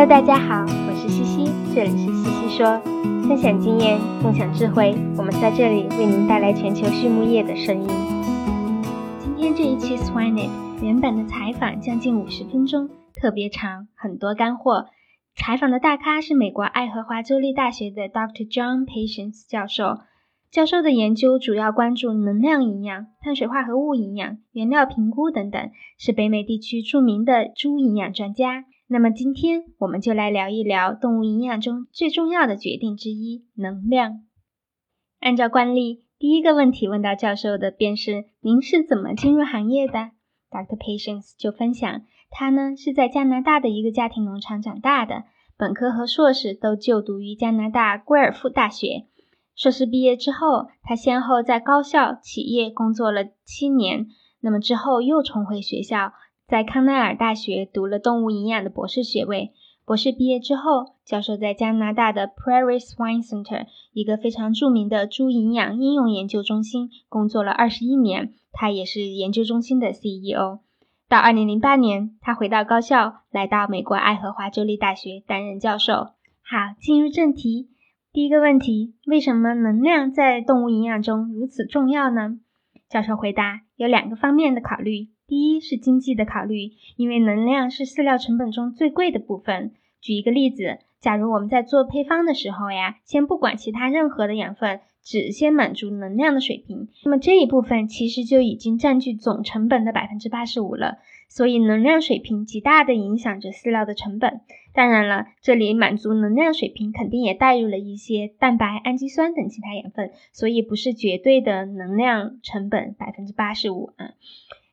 Hello，大家好，我是西西，这里是西西说，分享经验，共享智慧，我们在这里为您带来全球畜牧业的声音。今天这一期 Swinet 原版的采访将近五十分钟，特别长，很多干货。采访的大咖是美国爱荷华州立大学的 Dr. John Patience 教授。教授的研究主要关注能量营养、碳水化合物营养、原料评估等等，是北美地区著名的猪营养专家。那么今天我们就来聊一聊动物营养中最重要的决定之一——能量。按照惯例，第一个问题问到教授的便是：您是怎么进入行业的？Dr. Patience 就分享，他呢是在加拿大的一个家庭农场长大的，本科和硕士都就读于加拿大圭尔夫大学。硕士毕业之后，他先后在高校、企业工作了七年。那么之后又重回学校，在康奈尔大学读了动物营养的博士学位。博士毕业之后，教授在加拿大的 Prairie Swine Center 一个非常著名的猪营养应用研究中心工作了二十一年。他也是研究中心的 CEO。到二零零八年，他回到高校，来到美国爱荷华州立大学担任教授。好，进入正题。第一个问题，为什么能量在动物营养中如此重要呢？教授回答，有两个方面的考虑。第一是经济的考虑，因为能量是饲料成本中最贵的部分。举一个例子，假如我们在做配方的时候呀，先不管其他任何的养分，只先满足能量的水平，那么这一部分其实就已经占据总成本的百分之八十五了。所以能量水平极大的影响着饲料的成本。当然了，这里满足能量水平肯定也带入了一些蛋白、氨基酸等其他养分，所以不是绝对的能量成本百分之八十五啊。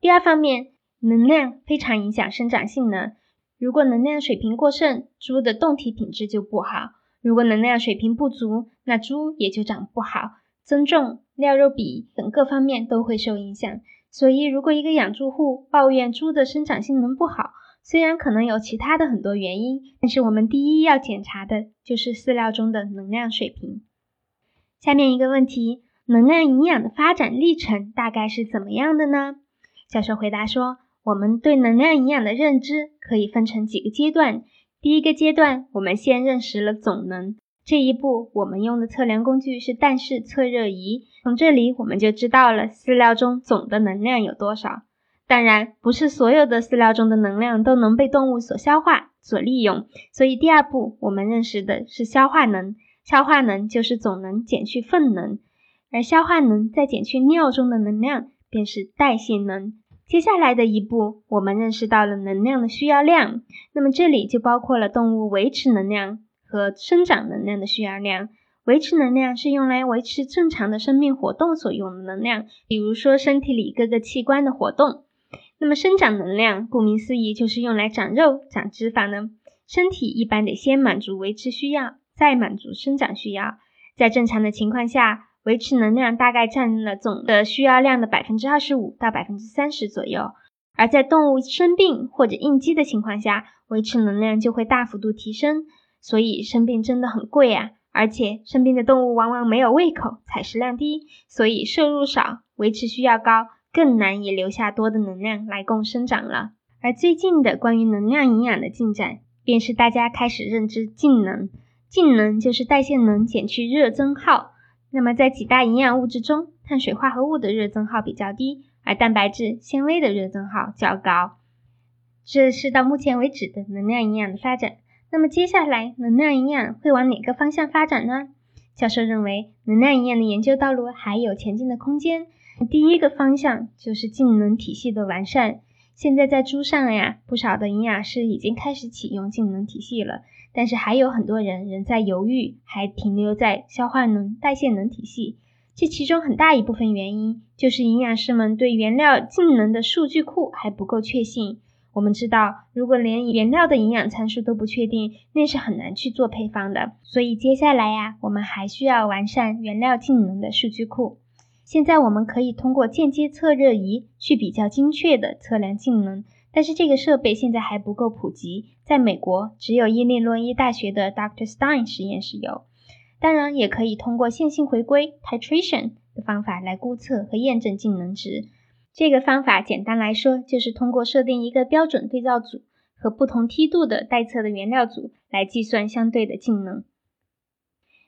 第二方面，能量非常影响生长性能。如果能量水平过剩，猪的动体品质就不好；如果能量水平不足，那猪也就长不好，增重、料肉比等各方面都会受影响。所以，如果一个养猪户抱怨猪的生长性能不好，虽然可能有其他的很多原因，但是我们第一要检查的就是饲料中的能量水平。下面一个问题：能量营养的发展历程大概是怎么样的呢？教授回答说，我们对能量营养的认知可以分成几个阶段。第一个阶段，我们先认识了总能。这一步，我们用的测量工具是氮式测热仪。从这里，我们就知道了饲料中总的能量有多少。当然，不是所有的饲料中的能量都能被动物所消化、所利用。所以，第二步，我们认识的是消化能。消化能就是总能减去粪能，而消化能再减去尿中的能量，便是代谢能。接下来的一步，我们认识到了能量的需要量。那么，这里就包括了动物维持能量。和生长能量的需要量，维持能量是用来维持正常的生命活动所用的能量，比如说身体里各个器官的活动。那么生长能量，顾名思义就是用来长肉、长脂肪的。身体一般得先满足维持需要，再满足生长需要。在正常的情况下，维持能量大概占了总的需要量的百分之二十五到百分之三十左右。而在动物生病或者应激的情况下，维持能量就会大幅度提升。所以生病真的很贵啊，而且生病的动物往往没有胃口，采食量低，所以摄入少，维持需要高，更难以留下多的能量来供生长了。而最近的关于能量营养的进展，便是大家开始认知净能。净能就是代谢能减去热增耗。那么在几大营养物质中，碳水化合物的热增耗比较低，而蛋白质、纤维的热增耗较高。这是到目前为止的能量营养的发展。那么接下来，能量营养会往哪个方向发展呢？教授认为，能量营养的研究道路还有前进的空间。第一个方向就是净能体系的完善。现在在猪上呀，不少的营养师已经开始启用净能体系了，但是还有很多人仍在犹豫，还停留在消化能、代谢能体系。这其中很大一部分原因，就是营养师们对原料净能的数据库还不够确信。我们知道，如果连原料的营养参数都不确定，那是很难去做配方的。所以接下来呀，我们还需要完善原料净能的数据库。现在我们可以通过间接测热仪去比较精确的测量净能，但是这个设备现在还不够普及。在美国，只有伊利诺伊大学的 Dr. Stein 实验室有。当然，也可以通过线性回归 titration 的方法来估测和验证净能值。这个方法简单来说，就是通过设定一个标准对照组，和不同梯度的待测的原料组来计算相对的净能。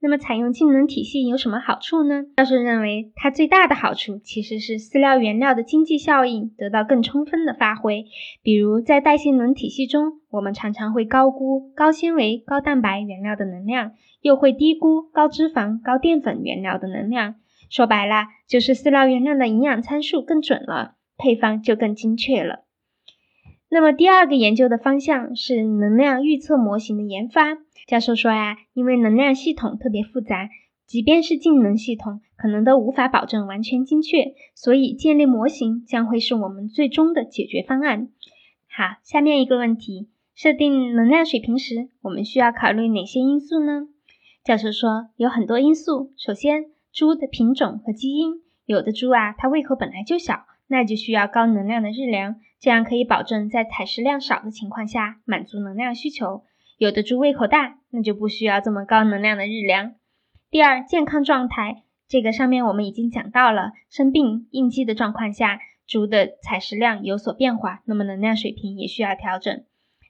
那么，采用净能体系有什么好处呢？教授认为，它最大的好处其实是饲料原料的经济效应得到更充分的发挥。比如，在代谢能体系中，我们常常会高估高纤维、高蛋白原料的能量，又会低估高脂肪、高淀粉原料的能量。说白了，就是饲料原料的营养参数更准了，配方就更精确了。那么，第二个研究的方向是能量预测模型的研发。教授说呀，因为能量系统特别复杂，即便是净能系统，可能都无法保证完全精确，所以建立模型将会是我们最终的解决方案。好，下面一个问题：设定能量水平时，我们需要考虑哪些因素呢？教授说，有很多因素。首先，猪的品种和基因，有的猪啊，它胃口本来就小，那就需要高能量的日粮，这样可以保证在采食量少的情况下满足能量需求。有的猪胃口大，那就不需要这么高能量的日粮。第二，健康状态，这个上面我们已经讲到了，生病应激的状况下，猪的采食量有所变化，那么能量水平也需要调整。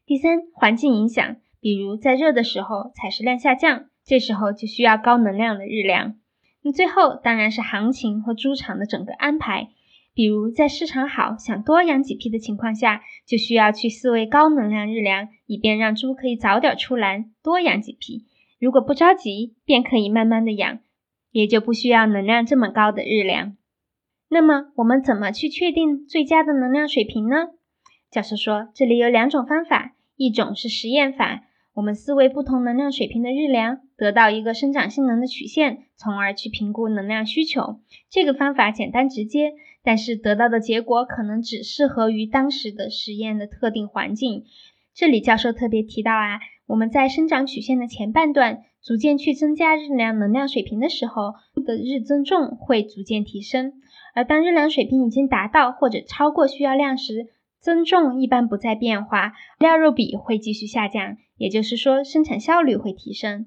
第三，环境影响，比如在热的时候采食量下降，这时候就需要高能量的日粮。那最后当然是行情和猪场的整个安排。比如在市场好，想多养几批的情况下，就需要去饲喂高能量日粮，以便让猪可以早点出栏，多养几批。如果不着急，便可以慢慢的养，也就不需要能量这么高的日粮。那么我们怎么去确定最佳的能量水平呢？教授说，这里有两种方法，一种是实验法，我们饲喂不同能量水平的日粮，得到一个生长性能的曲线，从而去评估能量需求。这个方法简单直接。但是得到的结果可能只适合于当时的实验的特定环境。这里教授特别提到啊，我们在生长曲线的前半段逐渐去增加日粮能量水平的时候，的日增重会逐渐提升。而当日粮水平已经达到或者超过需要量时，增重一般不再变化，料肉比会继续下降，也就是说生产效率会提升。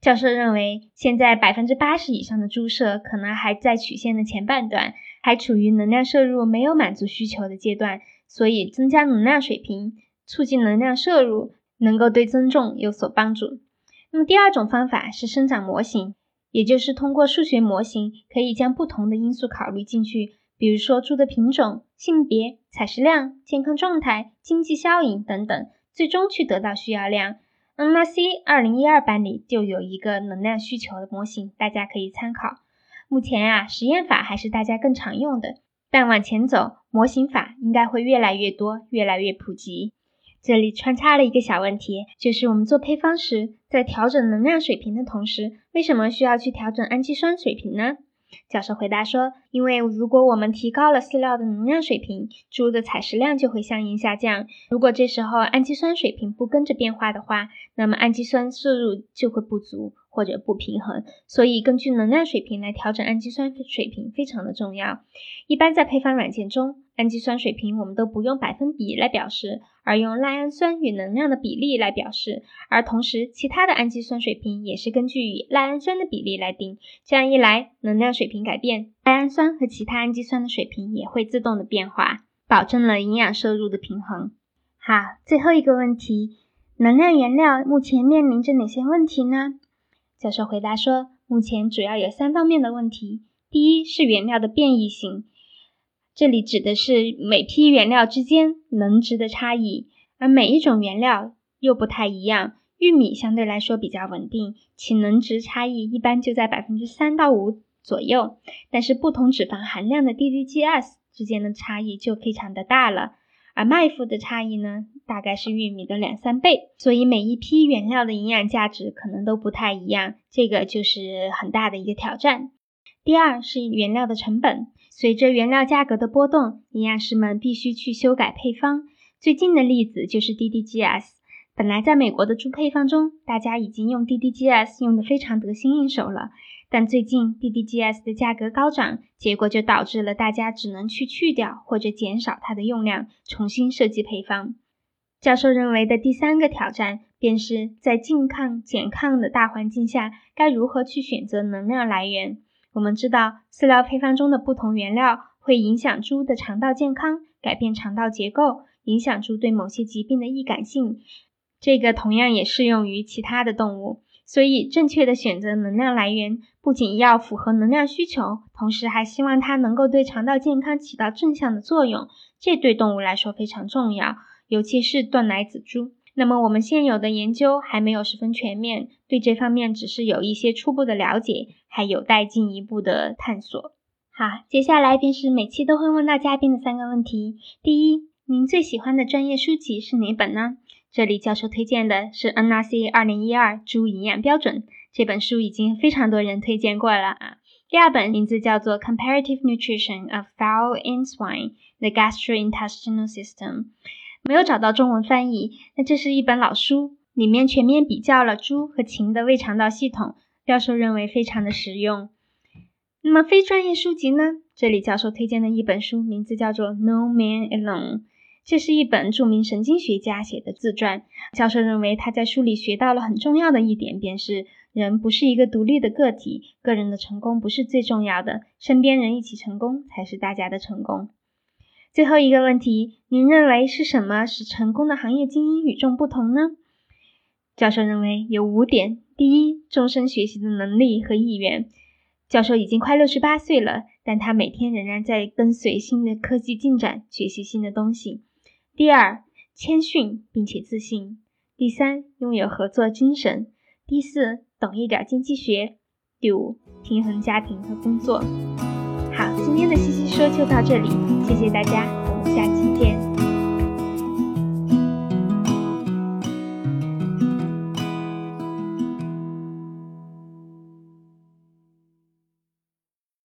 教授认为，现在百分之八十以上的猪舍可能还在曲线的前半段。还处于能量摄入没有满足需求的阶段，所以增加能量水平，促进能量摄入，能够对增重有所帮助。那么第二种方法是生长模型，也就是通过数学模型，可以将不同的因素考虑进去，比如说猪的品种、性别、采食量、健康状态、经济效应等等，最终去得到需要量。NRC 二零一二版里就有一个能量需求的模型，大家可以参考。目前啊，实验法还是大家更常用的，但往前走，模型法应该会越来越多，越来越普及。这里穿插了一个小问题，就是我们做配方时，在调整能量水平的同时，为什么需要去调整氨基酸水平呢？教授回答说，因为如果我们提高了饲料的能量水平，猪的采食量就会相应下降。如果这时候氨基酸水平不跟着变化的话，那么氨基酸摄入就会不足。或者不平衡，所以根据能量水平来调整氨基酸水平非常的重要。一般在配方软件中，氨基酸水平我们都不用百分比来表示，而用赖氨酸与能量的比例来表示。而同时，其他的氨基酸水平也是根据与赖氨酸的比例来定。这样一来，能量水平改变，赖氨酸和其他氨基酸的水平也会自动的变化，保证了营养摄入的平衡。好，最后一个问题，能量原料目前面临着哪些问题呢？教授回答说，目前主要有三方面的问题。第一是原料的变异性，这里指的是每批原料之间能值的差异，而每一种原料又不太一样。玉米相对来说比较稳定，其能值差异一般就在百分之三到五左右，但是不同脂肪含量的 DDGS 之间的差异就非常的大了。而麦麸的差异呢，大概是玉米的两三倍，所以每一批原料的营养价值可能都不太一样，这个就是很大的一个挑战。第二是原料的成本，随着原料价格的波动，营养师们必须去修改配方。最近的例子就是 DDGS，本来在美国的猪配方中，大家已经用 DDGS 用的非常得心应手了。但最近 DDGS 的价格高涨，结果就导致了大家只能去去掉或者减少它的用量，重新设计配方。教授认为的第三个挑战，便是在近抗减抗的大环境下，该如何去选择能量来源。我们知道，饲料配方中的不同原料会影响猪的肠道健康，改变肠道结构，影响猪对某些疾病的易感性。这个同样也适用于其他的动物。所以，正确的选择能量来源，不仅要符合能量需求，同时还希望它能够对肠道健康起到正向的作用。这对动物来说非常重要，尤其是断奶子猪。那么，我们现有的研究还没有十分全面，对这方面只是有一些初步的了解，还有待进一步的探索。好，接下来便是每期都会问到嘉宾的三个问题：第一，您最喜欢的专业书籍是哪本呢？这里教授推荐的是 NRC 二零一二猪营养标准这本书，已经非常多人推荐过了啊。第二本名字叫做 Comparative Nutrition of Fowl and Swine: The Gastrointestinal System，没有找到中文翻译。那这是一本老书，里面全面比较了猪和禽的胃肠道系统，教授认为非常的实用。那么非专业书籍呢？这里教授推荐的一本书名字叫做 No Man Alone。这是一本著名神经学家写的自传。教授认为他在书里学到了很重要的一点，便是人不是一个独立的个体，个人的成功不是最重要的，身边人一起成功才是大家的成功。最后一个问题，您认为是什么使成功的行业精英与众不同呢？教授认为有五点：第一，终身学习的能力和意愿。教授已经快六十八岁了，但他每天仍然在跟随新的科技进展，学习新的东西。第二，谦逊并且自信；第三，拥有合作精神；第四，懂一点经济学；第五，平衡家庭和工作。好，今天的西西说就到这里，谢谢大家，我们下期见。